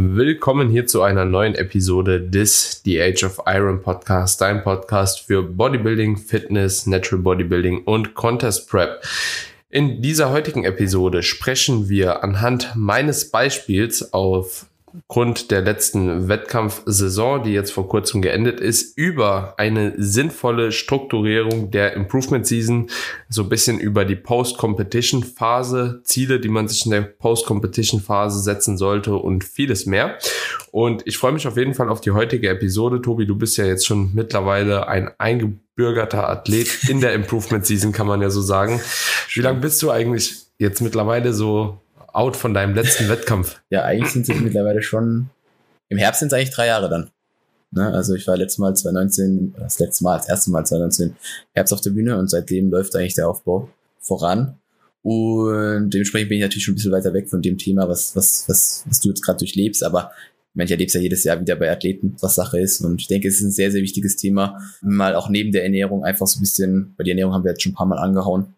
Willkommen hier zu einer neuen Episode des The Age of Iron Podcast, dein Podcast für Bodybuilding, Fitness, Natural Bodybuilding und Contest Prep. In dieser heutigen Episode sprechen wir anhand meines Beispiels auf Grund der letzten Wettkampfsaison, die jetzt vor kurzem geendet ist, über eine sinnvolle Strukturierung der Improvement Season, so ein bisschen über die Post-Competition Phase, Ziele, die man sich in der Post-Competition Phase setzen sollte und vieles mehr. Und ich freue mich auf jeden Fall auf die heutige Episode. Tobi, du bist ja jetzt schon mittlerweile ein eingebürgerter Athlet in der Improvement Season, kann man ja so sagen. Wie lange bist du eigentlich jetzt mittlerweile so out von deinem letzten Wettkampf? Ja, eigentlich sind es mittlerweile schon, im Herbst sind es eigentlich drei Jahre dann. Ne? Also ich war letztes Mal 2019, das letzte Mal, das erste Mal 2019 Herbst auf der Bühne und seitdem läuft eigentlich der Aufbau voran. Und dementsprechend bin ich natürlich schon ein bisschen weiter weg von dem Thema, was, was, was, was du jetzt gerade durchlebst, aber ich erlebe es ja jedes Jahr wieder bei Athleten, was Sache ist. Und ich denke, es ist ein sehr, sehr wichtiges Thema. Mal auch neben der Ernährung einfach so ein bisschen, bei der Ernährung haben wir jetzt schon ein paar Mal angehauen,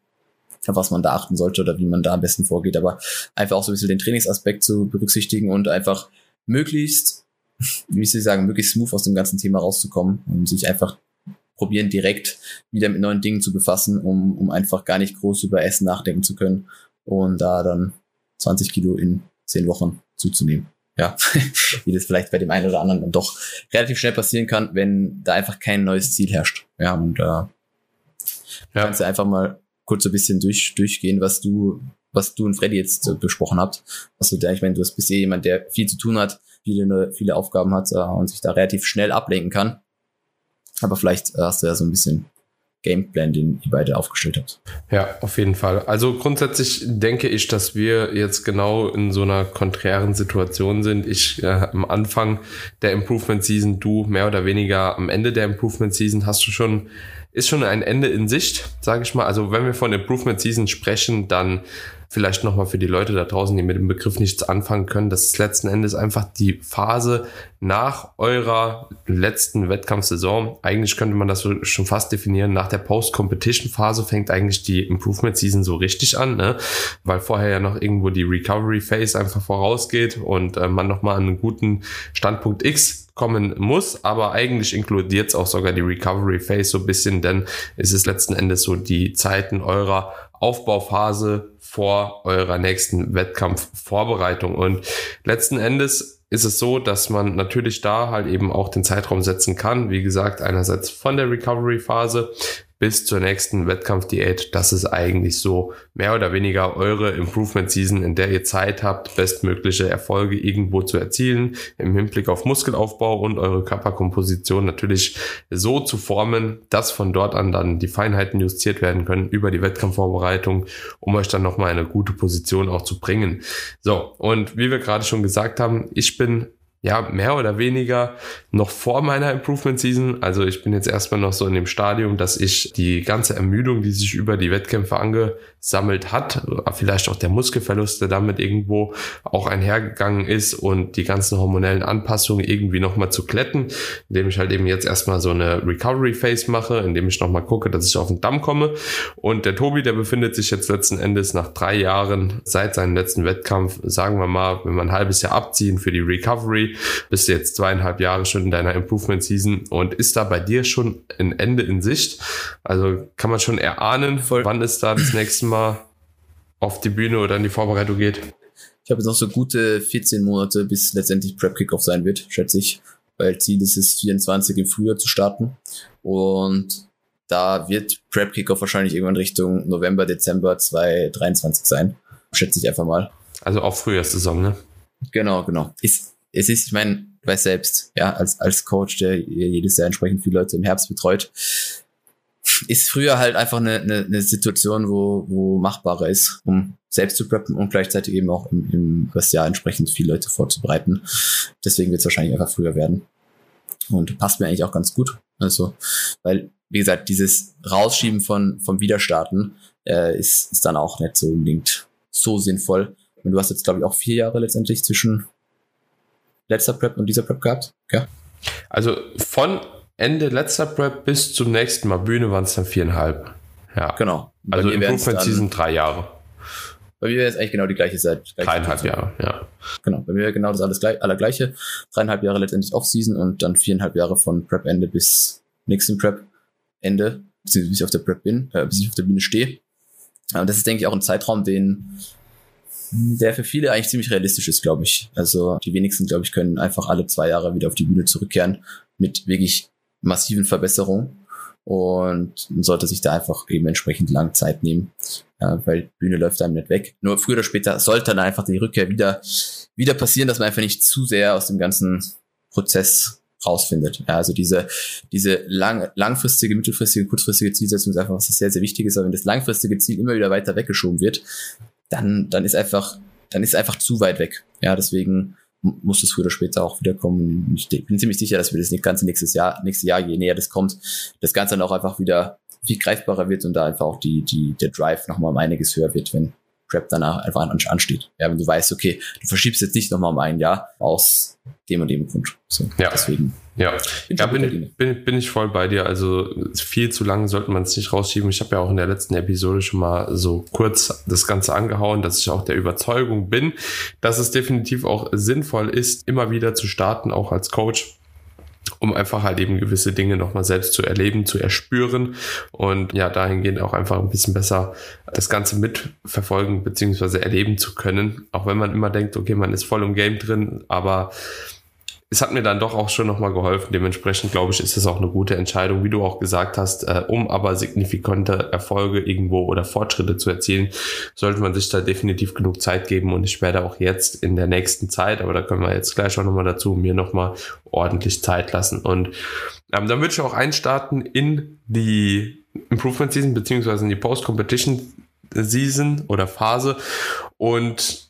was man da achten sollte oder wie man da am besten vorgeht. Aber einfach auch so ein bisschen den Trainingsaspekt zu berücksichtigen und einfach möglichst, wie soll ich sagen, möglichst smooth aus dem ganzen Thema rauszukommen und sich einfach probieren, direkt wieder mit neuen Dingen zu befassen, um, um einfach gar nicht groß über Essen nachdenken zu können und da dann 20 Kilo in 10 Wochen zuzunehmen. Ja, wie das vielleicht bei dem einen oder anderen dann doch relativ schnell passieren kann, wenn da einfach kein neues Ziel herrscht. Ja, und äh, ja. kannst du einfach mal kurz so ein bisschen durch, durchgehen, was du, was du und Freddy jetzt äh, besprochen habt. Also der, ich meine, du bist eh jemand, der viel zu tun hat, viele, viele Aufgaben hat äh, und sich da relativ schnell ablenken kann. Aber vielleicht äh, hast du ja so ein bisschen Gameplan, den ihr beide aufgestellt habt. Ja, auf jeden Fall. Also grundsätzlich denke ich, dass wir jetzt genau in so einer konträren Situation sind. Ich äh, am Anfang der Improvement Season, du mehr oder weniger am Ende der Improvement Season hast du schon ist schon ein Ende in Sicht, sage ich mal. Also wenn wir von Improvement Season sprechen, dann vielleicht nochmal für die Leute da draußen, die mit dem Begriff nichts anfangen können, das ist letzten Endes einfach die Phase nach eurer letzten Wettkampfsaison. Eigentlich könnte man das schon fast definieren. Nach der Post-Competition-Phase fängt eigentlich die Improvement-Season so richtig an, ne? weil vorher ja noch irgendwo die Recovery-Phase einfach vorausgeht und äh, man nochmal an einen guten Standpunkt X kommen muss, aber eigentlich inkludiert es auch sogar die Recovery Phase so ein bisschen, denn es ist letzten Endes so die Zeiten eurer Aufbauphase vor eurer nächsten Wettkampfvorbereitung. Und letzten Endes ist es so, dass man natürlich da halt eben auch den Zeitraum setzen kann. Wie gesagt, einerseits von der Recovery-Phase bis zur nächsten Wettkampfdiät. Das ist eigentlich so mehr oder weniger eure Improvement Season, in der ihr Zeit habt, bestmögliche Erfolge irgendwo zu erzielen, im Hinblick auf Muskelaufbau und eure Körperkomposition natürlich so zu formen, dass von dort an dann die Feinheiten justiert werden können über die Wettkampfvorbereitung, um euch dann nochmal eine gute Position auch zu bringen. So, und wie wir gerade schon gesagt haben, ich bin ja, mehr oder weniger noch vor meiner Improvement Season. Also ich bin jetzt erstmal noch so in dem Stadium, dass ich die ganze Ermüdung, die sich über die Wettkämpfe angesammelt hat, vielleicht auch der Muskelverlust, der damit irgendwo auch einhergegangen ist und die ganzen hormonellen Anpassungen irgendwie nochmal zu kletten, indem ich halt eben jetzt erstmal so eine Recovery Phase mache, indem ich nochmal gucke, dass ich auf den Damm komme. Und der Tobi, der befindet sich jetzt letzten Endes nach drei Jahren seit seinem letzten Wettkampf, sagen wir mal, wenn wir ein halbes Jahr abziehen für die Recovery, bist du jetzt zweieinhalb Jahre schon in deiner Improvement Season und ist da bei dir schon ein Ende in Sicht? Also kann man schon erahnen, Voll. wann es da das nächste Mal auf die Bühne oder in die Vorbereitung geht? Ich habe jetzt noch so gute 14 Monate, bis letztendlich Prep Kickoff sein wird, schätze ich. Weil Ziel ist es, 24 im Frühjahr zu starten. Und da wird Prep Kickoff wahrscheinlich irgendwann Richtung November, Dezember 2023 sein. Schätze ich einfach mal. Also auch Frühjahrssaison, ne? Genau, genau. Ist es ist, ich meine, du weißt selbst, ja, als, als Coach, der jedes Jahr entsprechend viele Leute im Herbst betreut, ist früher halt einfach eine, eine, eine Situation, wo, wo machbarer ist, um selbst zu preppen und gleichzeitig eben auch im, im Restjahr entsprechend viele Leute vorzubereiten. Deswegen wird es wahrscheinlich einfach früher werden. Und passt mir eigentlich auch ganz gut. Also, weil, wie gesagt, dieses Rausschieben von, vom Widerstarten äh, ist, ist dann auch nicht so unbedingt so sinnvoll. Und du hast jetzt, glaube ich, auch vier Jahre letztendlich zwischen letzter Prep und dieser Prep gehabt? Ja. Also von Ende letzter Prep bis zum nächsten Mal Bühne waren es dann viereinhalb. Ja. Genau. also Improvement Season drei Jahre. bei mir wäre es eigentlich genau die gleiche Zeit. Dreieinhalb Jahre, ja. Genau, bei mir wäre genau das alles gleich, allergleiche. Dreieinhalb Jahre letztendlich Off-Season und dann viereinhalb Jahre von Prep-Ende bis nächsten Prep-Ende, bis ich auf der Prep bin, äh, bis ich auf der Bühne stehe. Und das ist, denke ich, auch ein Zeitraum, den der für viele eigentlich ziemlich realistisch ist, glaube ich. Also die wenigsten, glaube ich, können einfach alle zwei Jahre wieder auf die Bühne zurückkehren mit wirklich massiven Verbesserungen und sollte sich da einfach eben entsprechend lang Zeit nehmen, äh, weil Bühne läuft einem nicht weg. Nur früher oder später sollte dann einfach die Rückkehr wieder, wieder passieren, dass man einfach nicht zu sehr aus dem ganzen Prozess rausfindet. Ja, also diese, diese lang, langfristige, mittelfristige, kurzfristige Zielsetzung ist einfach was sehr, sehr wichtig ist. Aber wenn das langfristige Ziel immer wieder weiter weggeschoben wird, dann, dann ist einfach, dann ist einfach zu weit weg. Ja, deswegen muss es früher oder später auch wieder kommen. Ich bin ziemlich sicher, dass wir das ganze nächstes Jahr, nächstes Jahr, je näher das kommt, das Ganze dann auch einfach wieder viel greifbarer wird und da einfach auch die, die, der Drive nochmal um einiges höher wird, wenn Prep danach einfach ansteht. Ja, wenn du weißt, okay, du verschiebst jetzt nicht nochmal um ein Jahr aus dem und dem Grund. So, ja. Deswegen. Ja, bin, ja, bin, ich, bin, bin ich voll bei dir. Also viel zu lange sollte man es nicht rausschieben. Ich habe ja auch in der letzten Episode schon mal so kurz das Ganze angehauen, dass ich auch der Überzeugung bin, dass es definitiv auch sinnvoll ist, immer wieder zu starten, auch als Coach um einfach halt eben gewisse Dinge nochmal selbst zu erleben, zu erspüren und ja, dahingehend auch einfach ein bisschen besser das Ganze mitverfolgen bzw. erleben zu können. Auch wenn man immer denkt, okay, man ist voll im Game drin, aber es hat mir dann doch auch schon nochmal geholfen. Dementsprechend glaube ich, ist es auch eine gute Entscheidung, wie du auch gesagt hast, äh, um aber signifikante Erfolge irgendwo oder Fortschritte zu erzielen, sollte man sich da definitiv genug Zeit geben und ich werde auch jetzt in der nächsten Zeit, aber da können wir jetzt gleich auch nochmal dazu, mir nochmal ordentlich Zeit lassen. Und ähm, dann würde ich auch einstarten in die Improvement Season beziehungsweise in die Post-Competition Season oder Phase und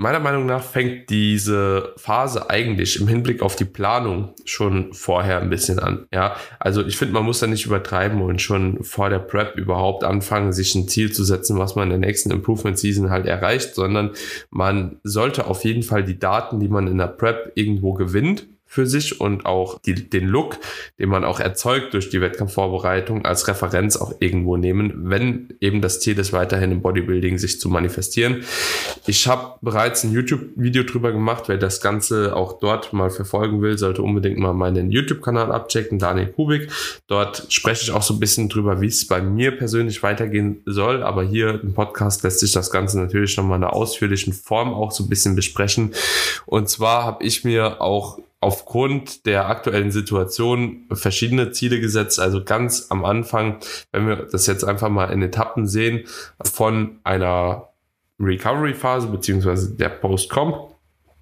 Meiner Meinung nach fängt diese Phase eigentlich im Hinblick auf die Planung schon vorher ein bisschen an. Ja, also ich finde, man muss da nicht übertreiben und schon vor der Prep überhaupt anfangen, sich ein Ziel zu setzen, was man in der nächsten Improvement Season halt erreicht, sondern man sollte auf jeden Fall die Daten, die man in der Prep irgendwo gewinnt, für sich und auch die, den Look, den man auch erzeugt durch die Wettkampfvorbereitung als Referenz auch irgendwo nehmen, wenn eben das Ziel ist, weiterhin im Bodybuilding sich zu manifestieren. Ich habe bereits ein YouTube-Video drüber gemacht, wer das Ganze auch dort mal verfolgen will, sollte unbedingt mal meinen YouTube-Kanal abchecken, Daniel Kubik. Dort spreche ich auch so ein bisschen drüber, wie es bei mir persönlich weitergehen soll, aber hier im Podcast lässt sich das Ganze natürlich nochmal in einer ausführlichen Form auch so ein bisschen besprechen. Und zwar habe ich mir auch aufgrund der aktuellen Situation verschiedene Ziele gesetzt. Also ganz am Anfang, wenn wir das jetzt einfach mal in Etappen sehen, von einer Recovery-Phase beziehungsweise der Post-Comp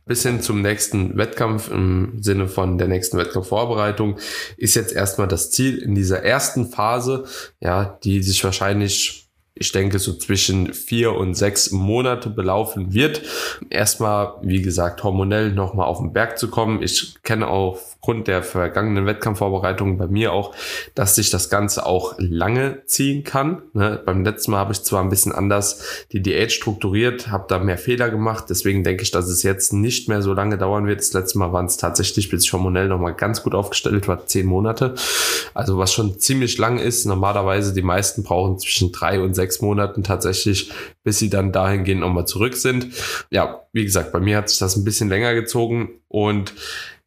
bis hin zum nächsten Wettkampf im Sinne von der nächsten Wettkampfvorbereitung ist jetzt erstmal das Ziel in dieser ersten Phase, ja, die sich wahrscheinlich ich denke, so zwischen vier und sechs Monate belaufen wird. Erstmal, wie gesagt, hormonell nochmal auf den Berg zu kommen. Ich kenne aufgrund der vergangenen Wettkampfvorbereitungen bei mir auch, dass sich das Ganze auch lange ziehen kann. Ne? Beim letzten Mal habe ich zwar ein bisschen anders die Diät strukturiert, habe da mehr Fehler gemacht. Deswegen denke ich, dass es jetzt nicht mehr so lange dauern wird. Das letzte Mal waren es tatsächlich, bis ich hormonell nochmal ganz gut aufgestellt war, zehn Monate. Also was schon ziemlich lang ist. Normalerweise die meisten brauchen zwischen drei und sechs sechs Monaten tatsächlich, bis sie dann dahingehend nochmal zurück sind. Ja, wie gesagt, bei mir hat sich das ein bisschen länger gezogen und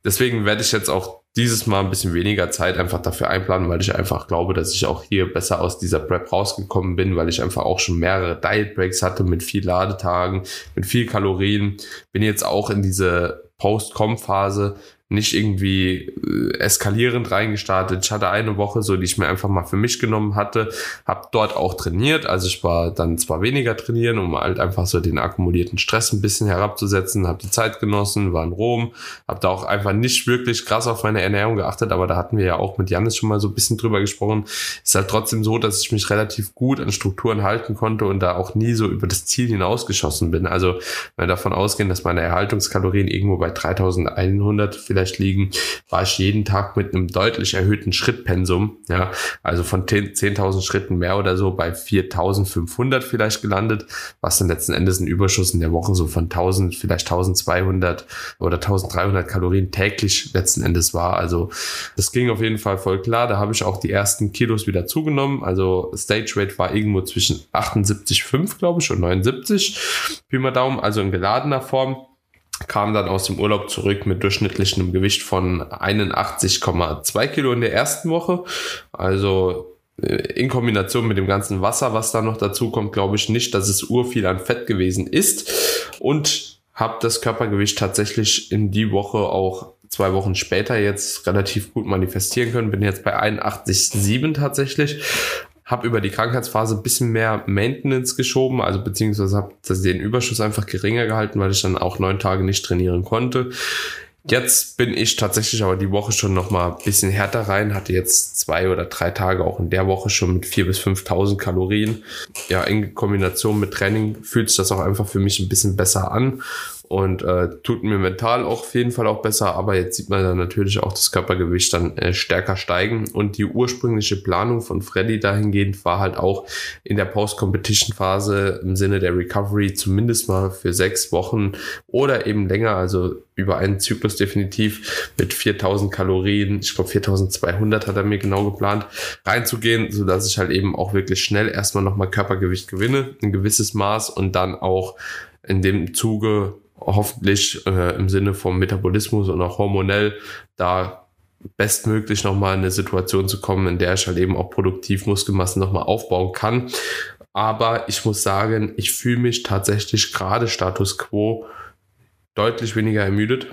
deswegen werde ich jetzt auch dieses Mal ein bisschen weniger Zeit einfach dafür einplanen, weil ich einfach glaube, dass ich auch hier besser aus dieser Prep rausgekommen bin, weil ich einfach auch schon mehrere Diet Breaks hatte mit viel Ladetagen, mit viel Kalorien. Bin jetzt auch in diese Post-Com-Phase nicht irgendwie äh, eskalierend reingestartet. Ich hatte eine Woche so, die ich mir einfach mal für mich genommen hatte, habe dort auch trainiert. Also ich war dann zwar weniger trainieren, um halt einfach so den akkumulierten Stress ein bisschen herabzusetzen, habe die Zeit genossen, war in Rom, habe da auch einfach nicht wirklich krass auf meine Ernährung geachtet, aber da hatten wir ja auch mit Janis schon mal so ein bisschen drüber gesprochen. Ist halt trotzdem so, dass ich mich relativ gut an Strukturen halten konnte und da auch nie so über das Ziel hinausgeschossen bin. Also wenn wir davon ausgehen, dass meine Erhaltungskalorien irgendwo bei 3100 vielleicht vielleicht liegen, war ich jeden Tag mit einem deutlich erhöhten Schrittpensum, ja, also von 10.000 Schritten mehr oder so bei 4.500 vielleicht gelandet, was dann letzten Endes ein Überschuss in der Woche so von 1.000, vielleicht 1.200 oder 1.300 Kalorien täglich letzten Endes war. Also das ging auf jeden Fall voll klar. Da habe ich auch die ersten Kilos wieder zugenommen. Also Stage Weight war irgendwo zwischen 78,5 glaube ich und 79 Pi mal Daumen, also in geladener Form kam dann aus dem Urlaub zurück mit durchschnittlichem Gewicht von 81,2 Kilo in der ersten Woche. Also äh, in Kombination mit dem ganzen Wasser, was da noch dazu kommt, glaube ich nicht, dass es urviel an Fett gewesen ist. Und habe das Körpergewicht tatsächlich in die Woche auch zwei Wochen später jetzt relativ gut manifestieren können. Bin jetzt bei 81,7 tatsächlich habe über die Krankheitsphase ein bisschen mehr Maintenance geschoben, also beziehungsweise habe den Überschuss einfach geringer gehalten, weil ich dann auch neun Tage nicht trainieren konnte. Jetzt bin ich tatsächlich aber die Woche schon noch mal ein bisschen härter rein, hatte jetzt zwei oder drei Tage auch in der Woche schon mit vier bis 5.000 Kalorien. Ja, in Kombination mit Training fühlt sich das auch einfach für mich ein bisschen besser an und äh, tut mir mental auch auf jeden Fall auch besser, aber jetzt sieht man dann natürlich auch das Körpergewicht dann äh, stärker steigen. Und die ursprüngliche Planung von Freddy dahingehend war halt auch in der Post-Competition-Phase im Sinne der Recovery zumindest mal für sechs Wochen oder eben länger, also über einen Zyklus definitiv mit 4000 Kalorien, ich glaube 4200 hat er mir genau geplant, reinzugehen, so dass ich halt eben auch wirklich schnell erstmal nochmal Körpergewicht gewinne, ein gewisses Maß und dann auch in dem Zuge hoffentlich äh, im Sinne vom Metabolismus und auch hormonell da bestmöglich nochmal in eine Situation zu kommen, in der ich halt eben auch produktiv Muskelmassen nochmal aufbauen kann. Aber ich muss sagen, ich fühle mich tatsächlich gerade Status quo deutlich weniger ermüdet.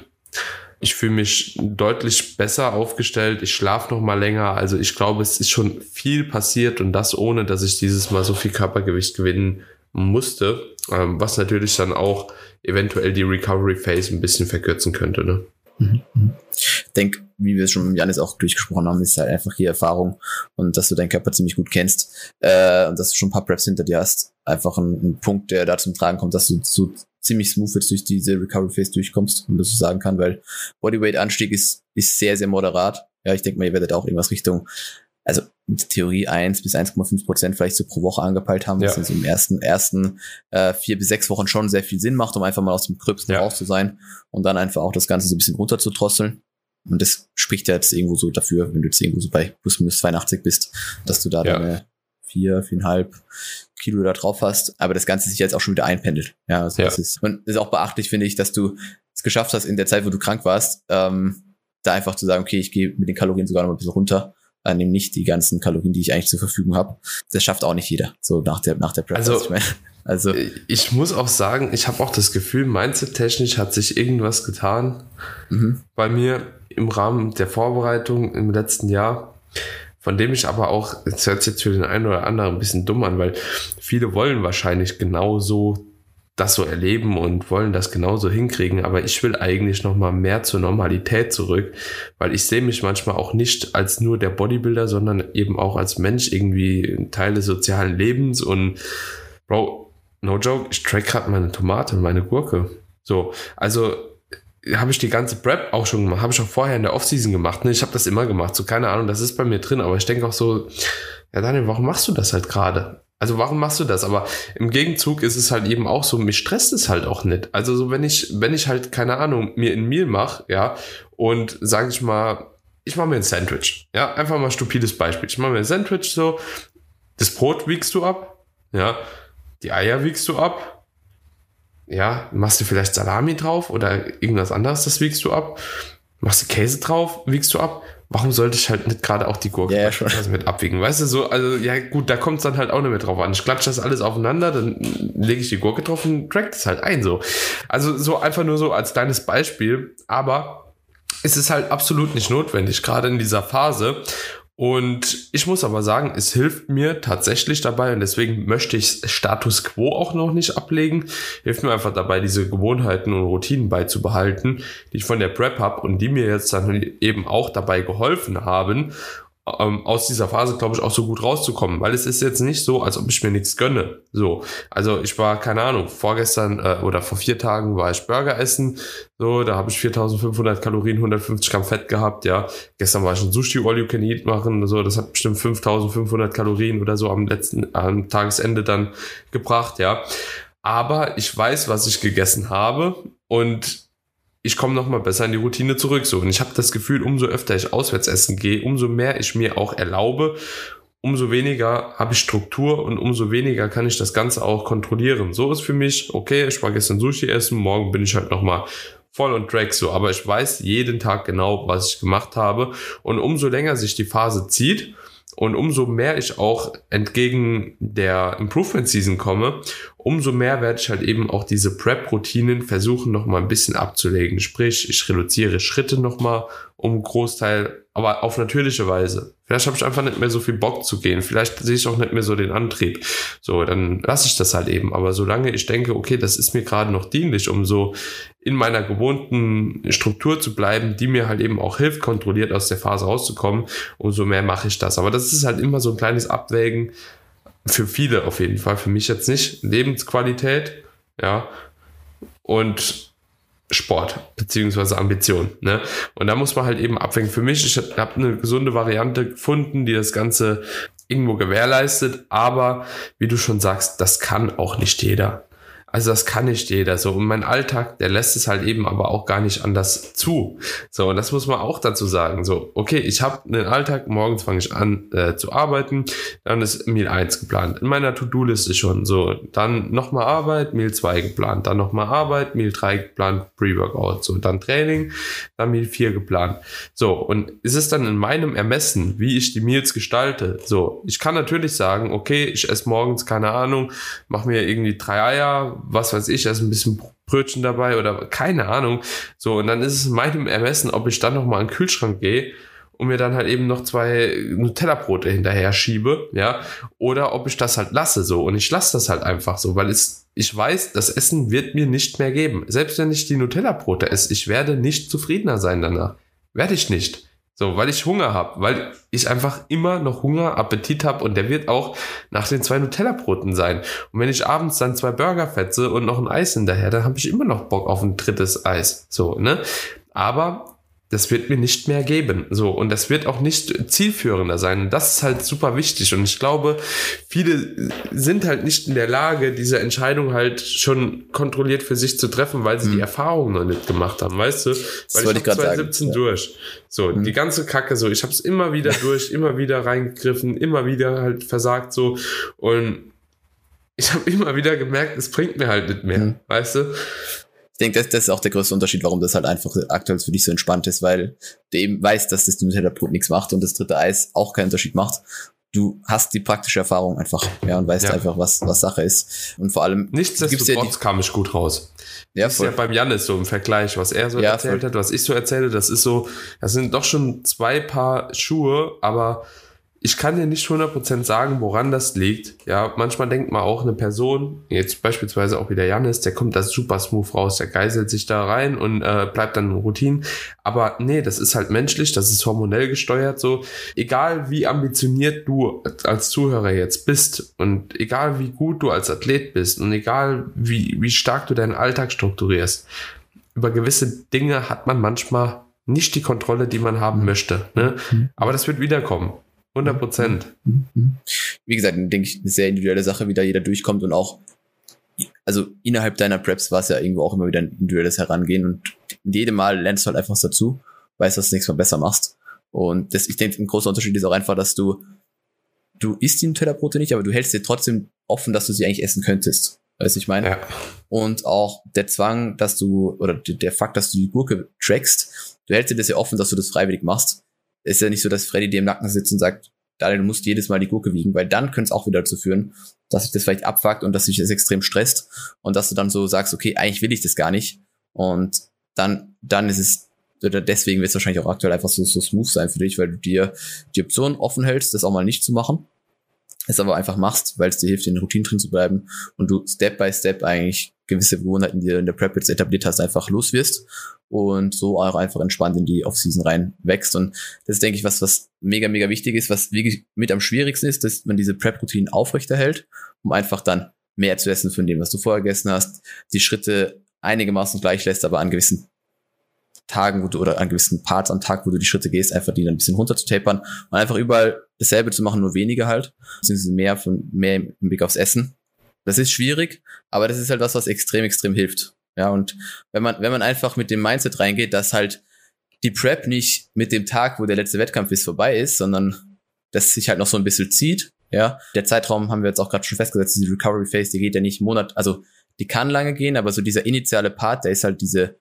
Ich fühle mich deutlich besser aufgestellt. Ich schlafe noch mal länger. Also ich glaube, es ist schon viel passiert und das ohne, dass ich dieses Mal so viel Körpergewicht gewinnen musste, ähm, was natürlich dann auch eventuell die Recovery Phase ein bisschen verkürzen könnte. Ne? Mhm. mhm. Ich denke, wie wir es schon mit Janis auch durchgesprochen haben, ist halt einfach die Erfahrung und dass du deinen Körper ziemlich gut kennst äh, und dass du schon ein paar Preps hinter dir hast. Einfach ein, ein Punkt, der da zum Tragen kommt, dass du so ziemlich smooth jetzt durch diese Recovery Phase durchkommst, und das so sagen kann, weil Bodyweight Anstieg ist, ist sehr, sehr moderat. Ja, ich denke mal, ihr werdet auch irgendwas Richtung also in Theorie 1 bis 1,5 Prozent vielleicht so pro Woche angepeilt haben, was ja. also im ersten, ersten äh, vier bis sechs Wochen schon sehr viel Sinn macht, um einfach mal aus dem Gröbsten ja. raus zu sein und dann einfach auch das Ganze so ein bisschen runter zu drosseln. Und das spricht ja jetzt irgendwo so dafür, wenn du jetzt irgendwo so bei plus minus 82 bist, dass du da ja. deine vier, viereinhalb Kilo da drauf hast, aber das Ganze sich jetzt auch schon wieder einpendelt. Ja, also ja. das ist, und das ist auch beachtlich, finde ich, dass du es geschafft hast, in der Zeit, wo du krank warst, ähm, da einfach zu sagen, okay, ich gehe mit den Kalorien sogar noch ein bisschen runter äh, nehme nicht die ganzen Kalorien, die ich eigentlich zur Verfügung habe. Das schafft auch nicht jeder, so nach der, nach der Prep. Also, ich, mein. also ich muss auch sagen, ich habe auch das Gefühl, mindset-technisch hat sich irgendwas getan mhm. bei mir im Rahmen der Vorbereitung im letzten Jahr von dem ich aber auch, es hört sich jetzt für den einen oder anderen ein bisschen dumm an, weil viele wollen wahrscheinlich genauso das so erleben und wollen das genauso hinkriegen, aber ich will eigentlich noch mal mehr zur Normalität zurück, weil ich sehe mich manchmal auch nicht als nur der Bodybuilder, sondern eben auch als Mensch irgendwie Teil des sozialen Lebens und Bro, no joke, ich track gerade meine Tomate und meine Gurke. So, also habe ich die ganze Prep auch schon gemacht, habe ich auch vorher in der Offseason gemacht. Ne? Ich habe das immer gemacht, so keine Ahnung, das ist bei mir drin, aber ich denke auch so, ja Daniel, warum machst du das halt gerade? Also warum machst du das? Aber im Gegenzug ist es halt eben auch so, mich stresst es halt auch nicht. Also so, wenn ich, wenn ich halt, keine Ahnung, mir ein Meal mache, ja, und sage ich mal, ich mache mir ein Sandwich. Ja, einfach mal stupides Beispiel. Ich mache mir ein Sandwich so, das Brot wiegst du ab, ja, die Eier wiegst du ab, ja, machst du vielleicht Salami drauf oder irgendwas anderes, das wiegst du ab, machst du Käse drauf, wiegst du ab warum sollte ich halt nicht gerade auch die Gurke ja, schon. mit abwiegen? Weißt du, so, also ja gut, da kommt es dann halt auch nicht mehr drauf an. Ich klatsche das alles aufeinander, dann lege ich die Gurke drauf und track das halt ein so. Also so einfach nur so als kleines Beispiel, aber es ist halt absolut nicht notwendig, gerade in dieser Phase. Und ich muss aber sagen, es hilft mir tatsächlich dabei und deswegen möchte ich Status Quo auch noch nicht ablegen. Hilft mir einfach dabei, diese Gewohnheiten und Routinen beizubehalten, die ich von der Prep habe und die mir jetzt dann eben auch dabei geholfen haben, ähm, aus dieser Phase, glaube ich, auch so gut rauszukommen, weil es ist jetzt nicht so, als ob ich mir nichts gönne. So, also ich war, keine Ahnung, vorgestern äh, oder vor vier Tagen war ich Burger essen, so, da habe ich 4500 Kalorien, 150 Gramm Fett gehabt, ja. Gestern war ich ein Sushi All You Can Eat machen, so, das hat bestimmt 5500 Kalorien oder so am letzten, am Tagesende dann gebracht, ja. Aber ich weiß, was ich gegessen habe und ich komme noch mal besser in die Routine zurück. So und ich habe das Gefühl, umso öfter ich auswärts essen gehe, umso mehr ich mir auch erlaube, umso weniger habe ich Struktur und umso weniger kann ich das Ganze auch kontrollieren. So ist für mich okay. Ich war gestern Sushi essen, morgen bin ich halt noch mal voll und track so, aber ich weiß jeden Tag genau, was ich gemacht habe und umso länger sich die Phase zieht, und umso mehr ich auch entgegen der Improvement Season komme, umso mehr werde ich halt eben auch diese Prep-Routinen versuchen noch mal ein bisschen abzulegen. Sprich, ich reduziere Schritte noch mal um Großteil, aber auf natürliche Weise. Vielleicht habe ich einfach nicht mehr so viel Bock zu gehen. Vielleicht sehe ich auch nicht mehr so den Antrieb. So, dann lasse ich das halt eben. Aber solange ich denke, okay, das ist mir gerade noch dienlich, um so in meiner gewohnten Struktur zu bleiben, die mir halt eben auch hilft, kontrolliert aus der Phase rauszukommen, umso mehr mache ich das. Aber das ist halt immer so ein kleines Abwägen für viele auf jeden Fall. Für mich jetzt nicht. Lebensqualität, ja. Und Sport beziehungsweise Ambition. Ne? Und da muss man halt eben abwägen. Für mich, ich habe eine gesunde Variante gefunden, die das Ganze irgendwo gewährleistet, aber wie du schon sagst, das kann auch nicht jeder. Also das kann nicht jeder so. Und mein Alltag, der lässt es halt eben aber auch gar nicht anders zu. So, und das muss man auch dazu sagen. So, okay, ich habe einen Alltag, morgens fange ich an äh, zu arbeiten, dann ist Meal 1 geplant. In meiner To-Do-Liste schon so. Dann nochmal Arbeit, Meal 2 geplant, dann nochmal Arbeit, Meal 3 geplant, Pre-Workout. So, dann Training, dann Meal 4 geplant. So, und ist es dann in meinem Ermessen, wie ich die Meals gestalte? So, ich kann natürlich sagen, okay, ich esse morgens, keine Ahnung, mache mir irgendwie drei Eier, was weiß ich, da ist ein bisschen Brötchen dabei oder keine Ahnung. So, und dann ist es in meinem Ermessen, ob ich dann nochmal in den Kühlschrank gehe und mir dann halt eben noch zwei Nutella-Brote hinterher schiebe, ja, oder ob ich das halt lasse so. Und ich lasse das halt einfach so, weil es, ich weiß, das Essen wird mir nicht mehr geben. Selbst wenn ich die Nutella-Brote esse, ich werde nicht zufriedener sein danach. Werde ich nicht. So, weil ich Hunger habe, weil ich einfach immer noch Hunger, Appetit habe und der wird auch nach den zwei Nutella-Broten sein. Und wenn ich abends dann zwei Burger fetze und noch ein Eis hinterher, dann habe ich immer noch Bock auf ein drittes Eis. So, ne? Aber das wird mir nicht mehr geben. So, und das wird auch nicht zielführender sein. das ist halt super wichtig. Und ich glaube, viele sind halt nicht in der Lage, diese Entscheidung halt schon kontrolliert für sich zu treffen, weil sie mhm. die Erfahrung noch nicht gemacht haben, weißt du? Weil das ich, ich 2017 sagen. durch. So, mhm. die ganze Kacke so. Ich habe es immer wieder durch, immer wieder reingegriffen, immer wieder halt versagt so. Und ich habe immer wieder gemerkt, es bringt mir halt nicht mehr, mhm. weißt du? Ich denke, das, das ist auch der größte Unterschied, warum das halt einfach aktuell für dich so entspannt ist, weil du eben weißt, dass das Nutella-Brot nichts macht und das dritte Eis auch keinen Unterschied macht. Du hast die praktische Erfahrung einfach, ja, und weißt ja. einfach, was, was Sache ist. Und vor allem. Nichtsdestotrotz ja kam ich gut raus. Ja, das ist ja beim Janis so im Vergleich, was er so ja, erzählt voll. hat, was ich so erzähle, das ist so, das sind doch schon zwei Paar Schuhe, aber ich kann dir nicht 100% sagen, woran das liegt. Ja, manchmal denkt man auch eine Person, jetzt beispielsweise auch wieder Janis, der kommt da super smooth raus, der geiselt sich da rein und äh, bleibt dann in Routine. Aber nee, das ist halt menschlich, das ist hormonell gesteuert so. Egal wie ambitioniert du als Zuhörer jetzt bist und egal wie gut du als Athlet bist und egal wie, wie stark du deinen Alltag strukturierst, über gewisse Dinge hat man manchmal nicht die Kontrolle, die man haben möchte. Ne? Mhm. Aber das wird wiederkommen. 100 Prozent. Wie gesagt, denke ich, eine sehr individuelle Sache, wie da jeder durchkommt und auch, also innerhalb deiner Preps war es ja irgendwo auch immer wieder ein individuelles Herangehen und jedem Mal lernst du halt einfach was dazu, weißt, dass du nächstes Mal besser machst. Und das, ich denke, ein großer Unterschied ist auch einfach, dass du, du isst die Nutella-Brote nicht, aber du hältst dir trotzdem offen, dass du sie eigentlich essen könntest. Weißt du, ich meine? Ja. Und auch der Zwang, dass du, oder der Fakt, dass du die Gurke trackst, du hältst dir das ja offen, dass du das freiwillig machst ist ja nicht so, dass Freddy dir im Nacken sitzt und sagt, Daniel, du musst jedes Mal die Gurke wiegen, weil dann könnte es auch wieder dazu führen, dass sich das vielleicht abfuckt und dass sich das extrem stresst und dass du dann so sagst, okay, eigentlich will ich das gar nicht. Und dann, dann ist es, oder deswegen wird es wahrscheinlich auch aktuell einfach so, so smooth sein für dich, weil du dir die Option offen hältst, das auch mal nicht zu machen es aber einfach machst, weil es dir hilft, in Routinen drin zu bleiben und du Step by Step eigentlich gewisse Gewohnheiten, die du in der Prep jetzt etabliert hast, einfach los wirst und so auch einfach entspannt in die Offseason rein wächst. Und das ist, denke ich, was, was mega, mega wichtig ist, was wirklich mit am schwierigsten ist, dass man diese Prep-Routinen aufrechterhält, um einfach dann mehr zu essen von dem, was du vorher gegessen hast, die Schritte einigermaßen gleich lässt, aber an gewissen Tagen, wo du, oder an gewissen Parts am Tag, wo du die Schritte gehst, einfach die dann ein bisschen runter zu tapern und einfach überall dasselbe zu machen, nur weniger halt, beziehungsweise mehr von, mehr im Blick aufs Essen. Das ist schwierig, aber das ist halt was, was extrem, extrem hilft. Ja, und wenn man, wenn man einfach mit dem Mindset reingeht, dass halt die Prep nicht mit dem Tag, wo der letzte Wettkampf ist, vorbei ist, sondern dass sich halt noch so ein bisschen zieht. Ja, der Zeitraum haben wir jetzt auch gerade schon festgesetzt, diese Recovery Phase, die geht ja nicht Monat, also die kann lange gehen, aber so dieser initiale Part, der ist halt diese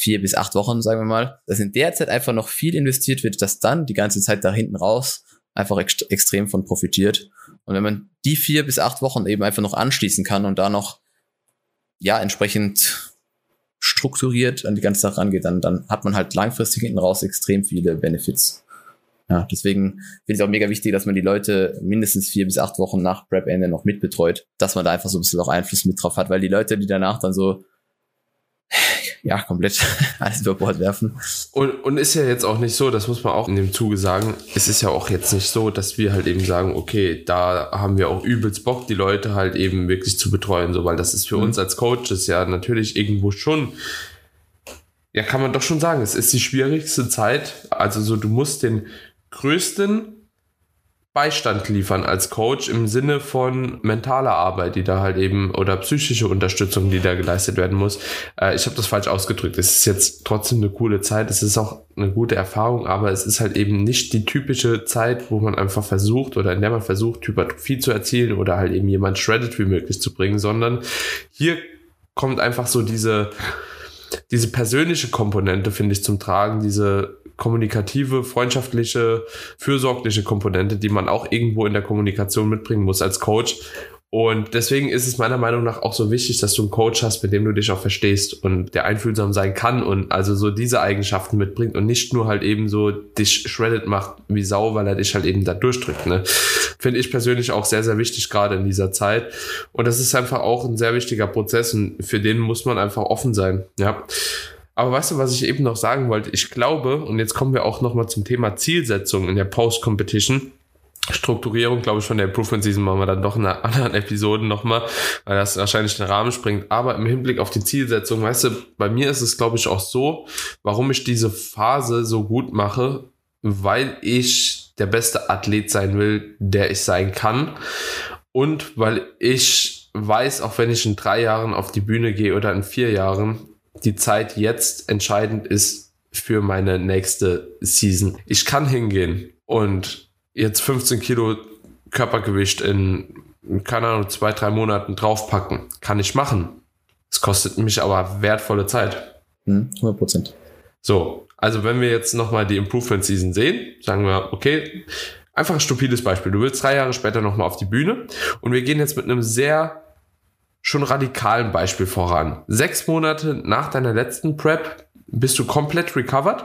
vier bis acht Wochen, sagen wir mal, dass in der Zeit einfach noch viel investiert wird, dass dann die ganze Zeit da hinten raus einfach ext extrem von profitiert. Und wenn man die vier bis acht Wochen eben einfach noch anschließen kann und da noch, ja, entsprechend strukturiert an die ganze Sache rangeht, dann, dann hat man halt langfristig hinten raus extrem viele Benefits. Ja, deswegen finde ich auch mega wichtig, dass man die Leute mindestens vier bis acht Wochen nach Prep-Ende noch mitbetreut, dass man da einfach so ein bisschen auch Einfluss mit drauf hat, weil die Leute, die danach dann so ja, komplett alles über Bord werfen. Und, und ist ja jetzt auch nicht so, das muss man auch in dem Zuge sagen, es ist ja auch jetzt nicht so, dass wir halt eben sagen, okay, da haben wir auch übelst Bock, die Leute halt eben wirklich zu betreuen, so, weil das ist für mhm. uns als Coaches ja natürlich irgendwo schon, ja, kann man doch schon sagen, es ist die schwierigste Zeit. Also so, du musst den größten Beistand liefern als Coach im Sinne von mentaler Arbeit, die da halt eben oder psychische Unterstützung, die da geleistet werden muss. Äh, ich habe das falsch ausgedrückt. Es ist jetzt trotzdem eine coole Zeit, es ist auch eine gute Erfahrung, aber es ist halt eben nicht die typische Zeit, wo man einfach versucht oder in der man versucht, Hypertrophie zu erzielen oder halt eben jemand shredded wie möglich zu bringen, sondern hier kommt einfach so diese diese persönliche Komponente, finde ich, zum Tragen, diese kommunikative, freundschaftliche, fürsorgliche Komponente, die man auch irgendwo in der Kommunikation mitbringen muss als Coach. Und deswegen ist es meiner Meinung nach auch so wichtig, dass du einen Coach hast, mit dem du dich auch verstehst und der einfühlsam sein kann und also so diese Eigenschaften mitbringt und nicht nur halt eben so dich shredded macht wie Sau, weil er dich halt eben da durchdrückt. Ne? Finde ich persönlich auch sehr, sehr wichtig, gerade in dieser Zeit. Und das ist einfach auch ein sehr wichtiger Prozess und für den muss man einfach offen sein. Ja. Aber weißt du, was ich eben noch sagen wollte? Ich glaube, und jetzt kommen wir auch nochmal zum Thema Zielsetzung in der Post-Competition. Strukturierung, glaube ich, von der Improvement Season machen wir dann doch in einer anderen Episode nochmal, weil das wahrscheinlich den Rahmen springt. Aber im Hinblick auf die Zielsetzung, weißt du, bei mir ist es, glaube ich, auch so, warum ich diese Phase so gut mache, weil ich der beste Athlet sein will, der ich sein kann. Und weil ich weiß, auch wenn ich in drei Jahren auf die Bühne gehe oder in vier Jahren, die Zeit jetzt entscheidend ist für meine nächste Season. Ich kann hingehen und jetzt 15 Kilo Körpergewicht in, keine Ahnung, zwei, drei Monaten draufpacken. Kann ich machen. Es kostet mich aber wertvolle Zeit. 100 hm, Prozent. So, also wenn wir jetzt nochmal die Improvement Season sehen, sagen wir, okay, einfach ein stupides Beispiel. Du willst drei Jahre später nochmal auf die Bühne und wir gehen jetzt mit einem sehr schon radikalen Beispiel voran. Sechs Monate nach deiner letzten Prep bist du komplett recovered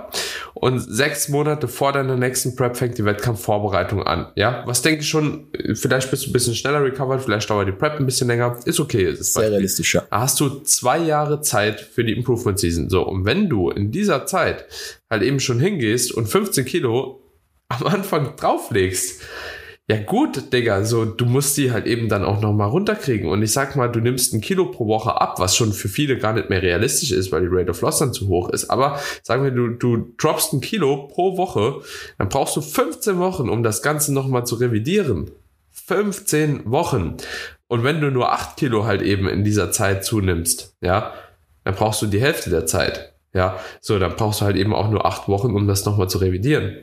und sechs Monate vor deiner nächsten Prep fängt die Wettkampfvorbereitung an. Ja, was denke ich schon, vielleicht bist du ein bisschen schneller recovered, vielleicht dauert die Prep ein bisschen länger, ist okay. Ist Sehr realistisch, ja. Da hast du zwei Jahre Zeit für die Improvement Season. So, und wenn du in dieser Zeit halt eben schon hingehst und 15 Kilo am Anfang drauflegst, ja gut, Digga, so du musst die halt eben dann auch nochmal runterkriegen. Und ich sag mal, du nimmst ein Kilo pro Woche ab, was schon für viele gar nicht mehr realistisch ist, weil die Rate of Loss dann zu hoch ist. Aber sagen wir, du, du droppst ein Kilo pro Woche, dann brauchst du 15 Wochen, um das Ganze nochmal zu revidieren. 15 Wochen. Und wenn du nur 8 Kilo halt eben in dieser Zeit zunimmst, ja, dann brauchst du die Hälfte der Zeit. Ja, so, dann brauchst du halt eben auch nur 8 Wochen, um das nochmal zu revidieren.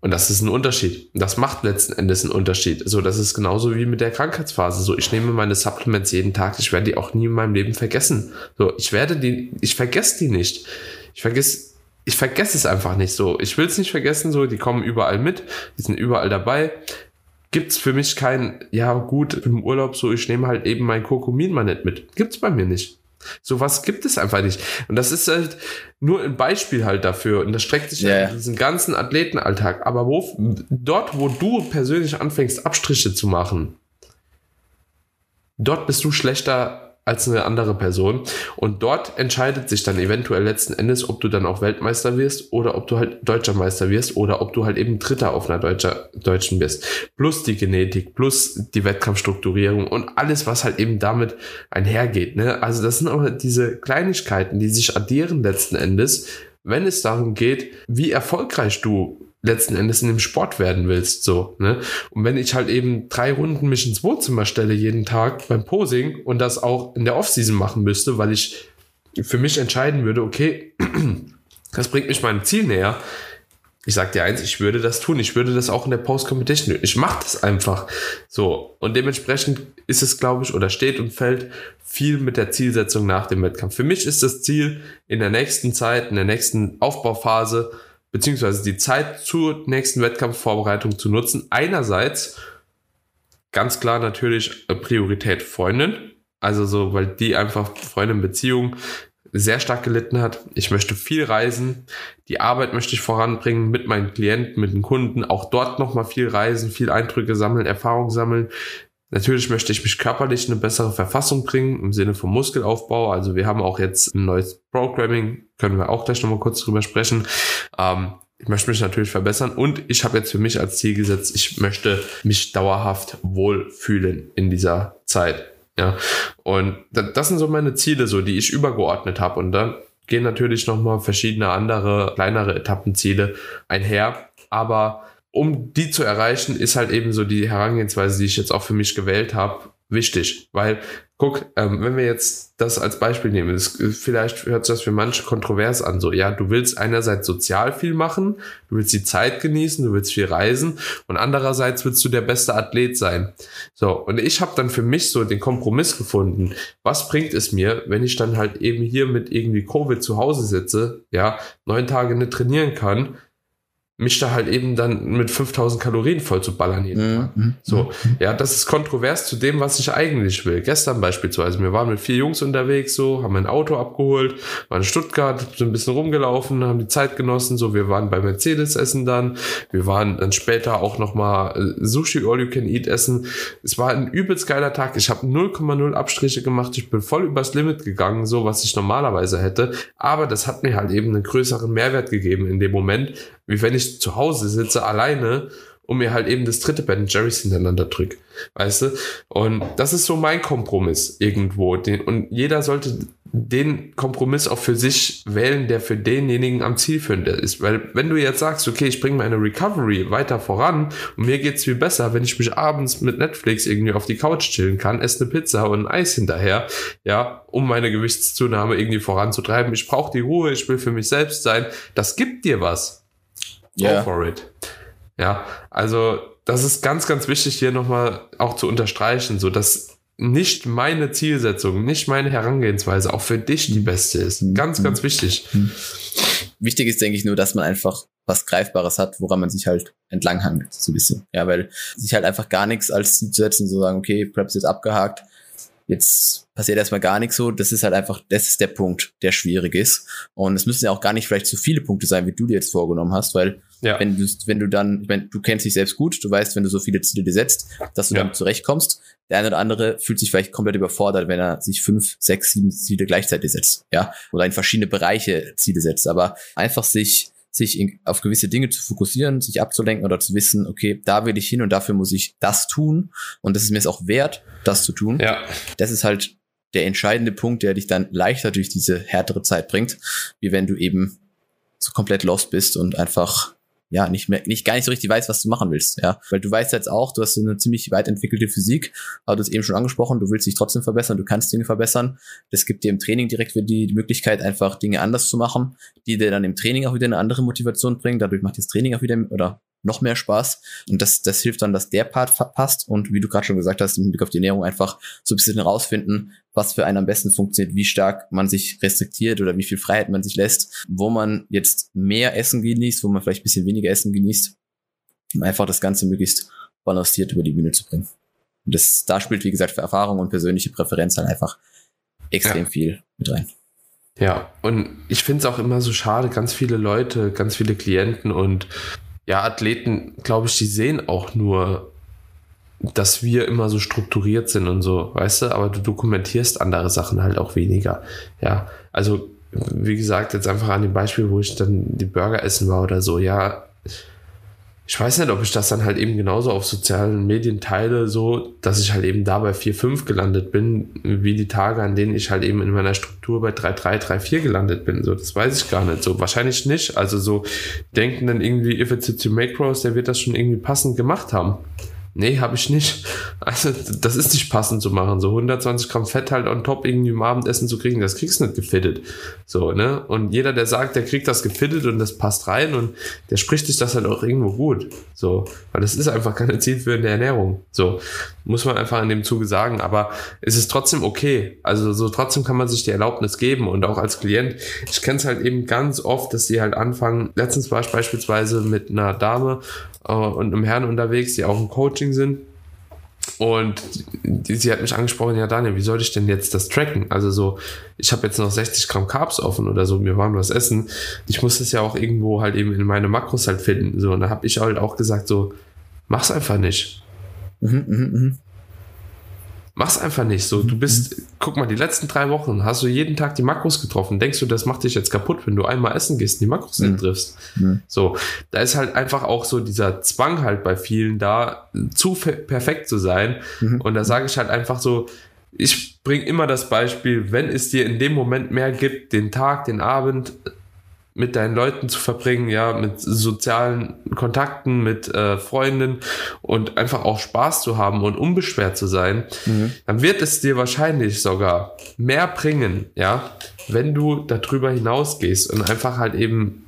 Und das ist ein Unterschied. Das macht letzten Endes einen Unterschied. So, das ist genauso wie mit der Krankheitsphase. So, ich nehme meine Supplements jeden Tag. Ich werde die auch nie in meinem Leben vergessen. So, ich werde die, ich vergesse die nicht. Ich vergesse, ich vergesse es einfach nicht so. Ich will es nicht vergessen. So, die kommen überall mit. Die sind überall dabei. Gibt's für mich kein, ja gut, im Urlaub so, ich nehme halt eben mein Kokumin mal nicht mit. Gibt's bei mir nicht. Sowas gibt es einfach nicht. Und das ist halt nur ein Beispiel halt dafür. Und das streckt sich Ja. halt in diesen ganzen Athletenalltag. Aber wo, dort, wo du persönlich anfängst, Abstriche zu machen, dort bist du schlechter als eine andere Person. Und dort entscheidet sich dann eventuell letzten Endes, ob du dann auch Weltmeister wirst oder ob du halt Deutscher Meister wirst oder ob du halt eben Dritter auf einer Deutscher, Deutschen bist. Plus die Genetik, plus die Wettkampfstrukturierung und alles, was halt eben damit einhergeht. Ne? Also das sind auch diese Kleinigkeiten, die sich addieren letzten Endes, wenn es darum geht, wie erfolgreich du letzten Endes in dem Sport werden willst, so, ne? Und wenn ich halt eben drei Runden mich ins Wohnzimmer stelle jeden Tag beim Posing und das auch in der Offseason machen müsste, weil ich für mich entscheiden würde, okay, das bringt mich meinem Ziel näher. Ich sag dir eins, ich würde das tun. Ich würde das auch in der Post-Competition. Ich mache das einfach. So. Und dementsprechend ist es, glaube ich, oder steht und fällt viel mit der Zielsetzung nach dem Wettkampf. Für mich ist das Ziel in der nächsten Zeit, in der nächsten Aufbauphase, beziehungsweise die Zeit zur nächsten Wettkampfvorbereitung zu nutzen. Einerseits ganz klar natürlich äh, Priorität Freundin. Also so, weil die einfach Freundin Beziehung sehr stark gelitten hat. Ich möchte viel reisen. Die Arbeit möchte ich voranbringen mit meinen Klienten, mit den Kunden. Auch dort nochmal viel reisen, viel Eindrücke sammeln, Erfahrung sammeln. Natürlich möchte ich mich körperlich in eine bessere Verfassung bringen im Sinne von Muskelaufbau. Also wir haben auch jetzt ein neues Programming, können wir auch gleich nochmal kurz drüber sprechen. Ähm, ich möchte mich natürlich verbessern und ich habe jetzt für mich als Ziel gesetzt, ich möchte mich dauerhaft wohlfühlen in dieser Zeit. Ja, und da- das sind so meine Ziele, so die ich übergeordnet habe. Und dann gehen natürlich nochmal verschiedene andere, kleinere Etappenziele einher. Aber um die zu erreichen, ist halt eben so die Herangehensweise, die ich jetzt auch für mich gewählt habe, wichtig. Weil, guck, ähm, wenn wir jetzt das als Beispiel nehmen, das, vielleicht hört sich das für manche kontrovers an, so, ja, du willst einerseits sozial viel machen, du willst die Zeit genießen, du willst viel reisen und andererseits willst du der beste Athlet sein. So, und ich habe dann für mich so den Kompromiss gefunden. Was bringt es mir, wenn ich dann halt eben hier mit irgendwie Covid zu Hause sitze, ja, neun Tage nicht trainieren kann, mich da halt eben dann mit 5000 Kalorien voll zu ballern jeden Tag. Mhm. So, ja, das ist kontrovers zu dem, was ich eigentlich will. Gestern beispielsweise, wir waren mit vier Jungs unterwegs, so, haben ein Auto abgeholt, waren in Stuttgart, sind ein bisschen rumgelaufen, haben die Zeit genossen, so, wir waren bei Mercedes essen dann, wir waren dann später auch nochmal Sushi All You Can Eat essen. Es war ein übelst geiler Tag. Ich habe 0,0 Abstriche gemacht, ich bin voll übers Limit gegangen, so, was ich normalerweise hätte. Aber das hat mir halt eben einen größeren Mehrwert gegeben in dem Moment, wie wenn ich zu Hause sitze alleine und mir halt eben das dritte Ben Jerry's hintereinander drück. Weißt du? Und das ist so mein Kompromiss irgendwo. Und jeder sollte den Kompromiss auch für sich wählen, der für denjenigen am zielführender ist. Weil wenn du jetzt sagst, okay, ich bringe meine Recovery weiter voran und mir geht's viel besser, wenn ich mich abends mit Netflix irgendwie auf die Couch chillen kann, esse eine Pizza und ein Eis hinterher, ja, um meine Gewichtszunahme irgendwie voranzutreiben. Ich brauche die Ruhe, ich will für mich selbst sein. Das gibt dir was. Ja. Go for it. Ja, also das ist ganz, ganz wichtig hier nochmal auch zu unterstreichen, so dass nicht meine Zielsetzung, nicht meine Herangehensweise auch für dich die beste ist. Ganz, ganz wichtig. Wichtig ist, denke ich, nur, dass man einfach was Greifbares hat, woran man sich halt entlang hangelt, so ein bisschen. Ja, weil sich halt einfach gar nichts als Ziel zu setzen, so sagen, okay, Preps jetzt abgehakt, jetzt passiert erstmal gar nichts so, das ist halt einfach, das ist der Punkt, der schwierig ist. Und es müssen ja auch gar nicht vielleicht so viele Punkte sein, wie du dir jetzt vorgenommen hast, weil Ja. wenn du, wenn du dann, ich meine, du kennst dich selbst gut, du weißt, wenn du so viele Ziele dir setzt, dass du Ja. damit zurechtkommst. Der eine oder andere fühlt sich vielleicht komplett überfordert, wenn er sich fünf, sechs, sieben Ziele gleichzeitig setzt, ja, oder in verschiedene Bereiche Ziele setzt. Aber einfach sich sich in, auf gewisse Dinge zu fokussieren, sich abzulenken oder zu wissen, okay, da will ich hin und dafür muss ich das tun und das ist mir es auch wert, das zu tun. Ja, Das ist halt der entscheidende Punkt, der dich dann leichter durch diese härtere Zeit bringt, wie wenn du eben so komplett lost bist und einfach ja nicht mehr nicht gar nicht so richtig weißt, was du machen willst, ja, weil du weißt jetzt auch, du hast eine ziemlich weit entwickelte Physik, aber du hast eben schon angesprochen, du willst dich trotzdem verbessern, du kannst Dinge verbessern. Das gibt dir im Training direkt wieder die, die Möglichkeit einfach Dinge anders zu machen, die dir dann im Training auch wieder eine andere Motivation bringen, dadurch macht das Training auch wieder oder noch mehr Spaß und das das hilft dann, dass der Part passt und wie du gerade schon gesagt hast, im Blick auf die Ernährung einfach so ein bisschen herausfinden, was für einen am besten funktioniert, wie stark man sich restriktiert oder wie viel Freiheit man sich lässt, wo man jetzt mehr Essen genießt, wo man vielleicht ein bisschen weniger Essen genießt, um einfach das Ganze möglichst balanciert über die Bühne zu bringen. Und das, da spielt, wie gesagt, für Erfahrung und persönliche Präferenz halt einfach extrem ja. viel mit rein. Ja, und ich finde es auch immer so schade, ganz viele Leute, ganz viele Klienten und ja, Athleten, glaube ich, die sehen auch nur, dass wir immer so strukturiert sind und so, weißt du, aber du dokumentierst andere Sachen halt auch weniger. Ja, also wie gesagt, jetzt einfach an dem Beispiel, wo ich dann die Burger essen war oder so, ja, ich weiß nicht, ob ich das dann halt eben genauso auf sozialen Medien teile, so, dass ich halt eben da bei 4,5 gelandet bin, wie die Tage, an denen ich halt eben in meiner Struktur bei 3,3, 3,4 gelandet bin. So, das weiß ich gar nicht. So, wahrscheinlich nicht. Also so denken dann irgendwie, if it's to macros, der wird das schon irgendwie passend gemacht haben. Nee, habe ich nicht. Also, das ist nicht passend zu machen. So 120 Gramm Fett halt on top irgendwie im Abendessen zu kriegen, das kriegst du nicht gefittet. So, ne? Und jeder, der sagt, der kriegt das gefittet und das passt rein und der spricht sich das halt auch irgendwo gut. So, weil das ist einfach keine zielführende Ernährung. So, muss man einfach in dem Zuge sagen. Aber es ist trotzdem okay. Also, so trotzdem kann man sich die Erlaubnis geben und auch als Klient. Ich kenne es halt eben ganz oft, dass die halt anfangen. Letztens war ich beispielsweise mit einer Dame äh, und einem Herrn unterwegs, die auch im Coaching sind. Und die, sie hat mich angesprochen, ja Daniel, wie soll ich denn jetzt das tracken? Also so, ich habe jetzt noch 60 Gramm Carbs offen oder so, mir waren was essen. Ich muss das ja auch irgendwo halt eben in meine Makros halt finden. So, und da habe ich halt auch gesagt, so, mach's einfach nicht. Mhm, mh, mh. Mach's einfach nicht so. Du bist, guck mal, die letzten drei Wochen hast du jeden Tag die Makros getroffen. Denkst du, das macht dich jetzt kaputt, wenn du einmal essen gehst und die Makros nicht mhm. triffst? Mhm. So, da ist halt einfach auch so dieser Zwang halt bei vielen da, zu perfekt zu sein. Mhm. Und da sage ich halt einfach so, ich bringe immer das Beispiel, wenn es dir in dem Moment mehr gibt, den Tag, den Abend, mit deinen Leuten zu verbringen, ja, mit sozialen Kontakten, mit äh, Freunden und einfach auch Spaß zu haben und unbeschwert zu sein, mhm. dann wird es dir wahrscheinlich sogar mehr bringen, ja, wenn du darüber hinausgehst und einfach halt eben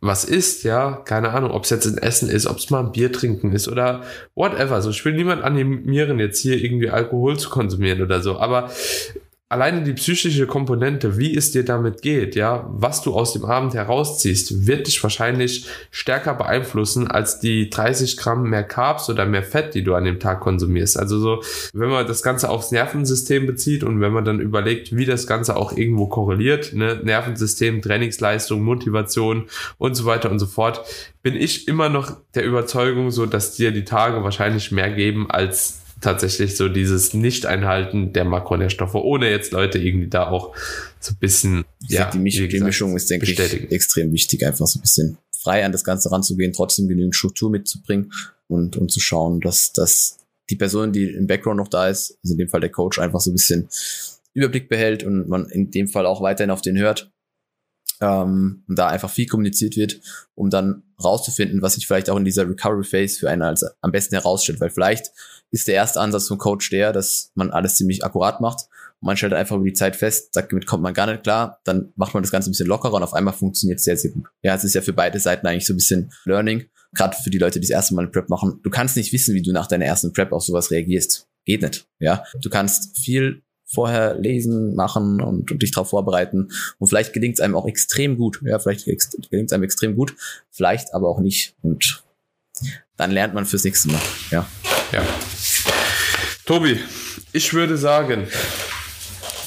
was isst, ja, keine Ahnung, ob es jetzt ein Essen ist, ob es mal ein Bier trinken ist oder whatever. So, ich will niemand animieren, jetzt hier irgendwie Alkohol zu konsumieren oder so, aber alleine die psychische Komponente, wie es dir damit geht, ja, was du aus dem Abend herausziehst, wird dich wahrscheinlich stärker beeinflussen als die 30 Gramm mehr Carbs oder mehr Fett, die du an dem Tag konsumierst. Also so, wenn man das Ganze aufs Nervensystem bezieht und wenn man dann überlegt, wie das Ganze auch irgendwo korreliert, ne, Nervensystem, Trainingsleistung, Motivation und so weiter und so fort, bin ich immer noch der Überzeugung so, dass dir die Tage wahrscheinlich mehr geben als tatsächlich so dieses Nicht-Einhalten der Makronährstoffe, ohne jetzt Leute irgendwie da auch so ein bisschen, ja, die, Misch gesagt, die Mischung ist, denke bestätigen. ich, extrem wichtig, einfach so ein bisschen frei an das Ganze ranzugehen, trotzdem genügend Struktur mitzubringen und, und zu schauen, dass, dass die Person, die im Background noch da ist, also in dem Fall der Coach, einfach so ein bisschen Überblick behält und man in dem Fall auch weiterhin auf den hört ähm, und da einfach viel kommuniziert wird, um dann rauszufinden, was sich vielleicht auch in dieser Recovery Phase für einen als am besten herausstellt, weil vielleicht ist der erste Ansatz vom Coach der, dass man alles ziemlich akkurat macht und man stellt einfach über die Zeit fest, sagt, damit kommt man gar nicht klar, dann macht man das Ganze ein bisschen lockerer und auf einmal funktioniert es sehr, sehr gut. Ja, es ist ja für beide Seiten eigentlich so ein bisschen Learning, gerade für die Leute, die das erste Mal eine Prep machen. Du kannst nicht wissen, wie du nach deiner ersten Prep auf sowas reagierst. Geht nicht. Ja, du kannst viel vorher lesen, machen und, und dich darauf vorbereiten. Und vielleicht gelingt es einem auch extrem gut. Ja, vielleicht gelingt es einem extrem gut, vielleicht aber auch nicht. Und dann lernt man fürs nächste Mal. Ja. Ja. Tobi, ich würde sagen,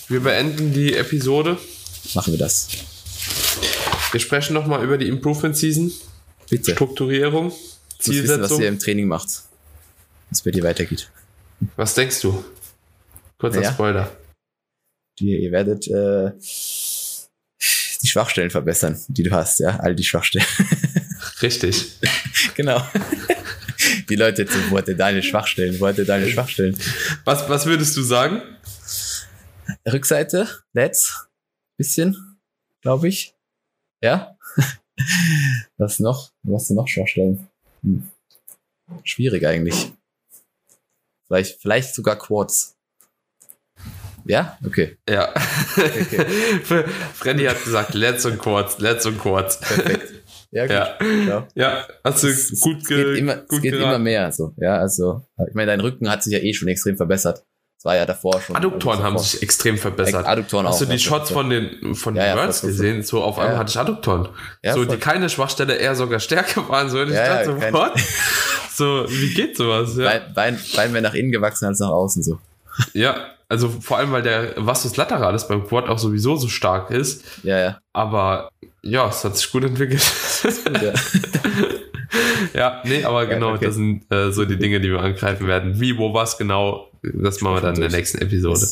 wir beenden die Episode. Machen wir das. Wir sprechen nochmal über die Improvement Season. Bitte. Strukturierung, Zielsetzung. Wissen, was ihr im Training macht. Was bei dir weitergeht. Was denkst du? Kurzer naja. Spoiler. Die, ihr werdet äh, die Schwachstellen verbessern, die du hast, ja, all die Schwachstellen. Richtig. genau. Die Leute jetzt, wo hat er deine Schwachstellen? Wo hat er deine Schwachstellen? Was, was würdest du sagen? Rückseite, Let's, bisschen, glaube ich. Ja. Was noch? Was sind noch Schwachstellen? Hm. Schwierig eigentlich. Vielleicht, vielleicht sogar Quads. Ja? Okay. Ja. Okay. Freddy hat gesagt, let's und Quartz, let's und Quartz. Perfekt. Ja, gut. Ja, ja. ja hast du es, gut ge geht immer, gut Es geht geraten. immer mehr. So. Ja, also, ich meine, dein Rücken hat sich ja eh schon extrem verbessert. Das war ja davor schon. Adduktoren haben sich extrem verbessert. Adduktoren Hast auch, du die Shots von den, von ja, den Words gesehen? So auf einmal hatte ich Adduktoren. so, die keine Schwachstelle eher sogar stärker waren. So, ich ja, dachte, ja, what? so, wie geht sowas? Ja. Bein, Bein, Bein mehr nach innen gewachsen als nach außen, so. Ja, also vor allem, weil der Vastus Lateralis beim Quad auch sowieso so stark ist. Ja, ja. Aber ja, es hat sich gut entwickelt. Ja. ja, nee, aber ja, genau, okay. das sind äh, so die Dinge, die wir angreifen werden. Wie, wo, was genau, das machen wir dann in der nächsten Episode.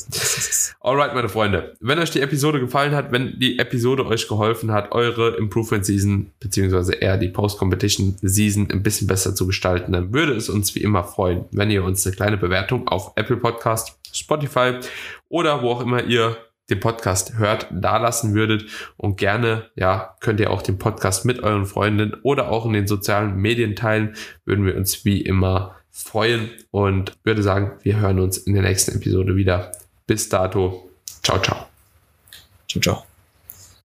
Alright, meine Freunde. Wenn euch die Episode gefallen hat, wenn die Episode euch geholfen hat, eure Improvement Season, beziehungsweise eher die Post-Competition Season ein bisschen besser zu gestalten, dann würde es uns wie immer freuen, wenn ihr uns eine kleine Bewertung auf Apple Podcast, Spotify oder wo auch immer ihr den Podcast hört, da lassen würdet. Und gerne, ja, könnt ihr auch den Podcast mit euren Freunden oder auch in den sozialen Medien teilen. Würden wir uns wie immer freuen und würde sagen, wir hören uns in der nächsten Episode wieder. Bis dato. Ciao, ciao. Ciao, ciao.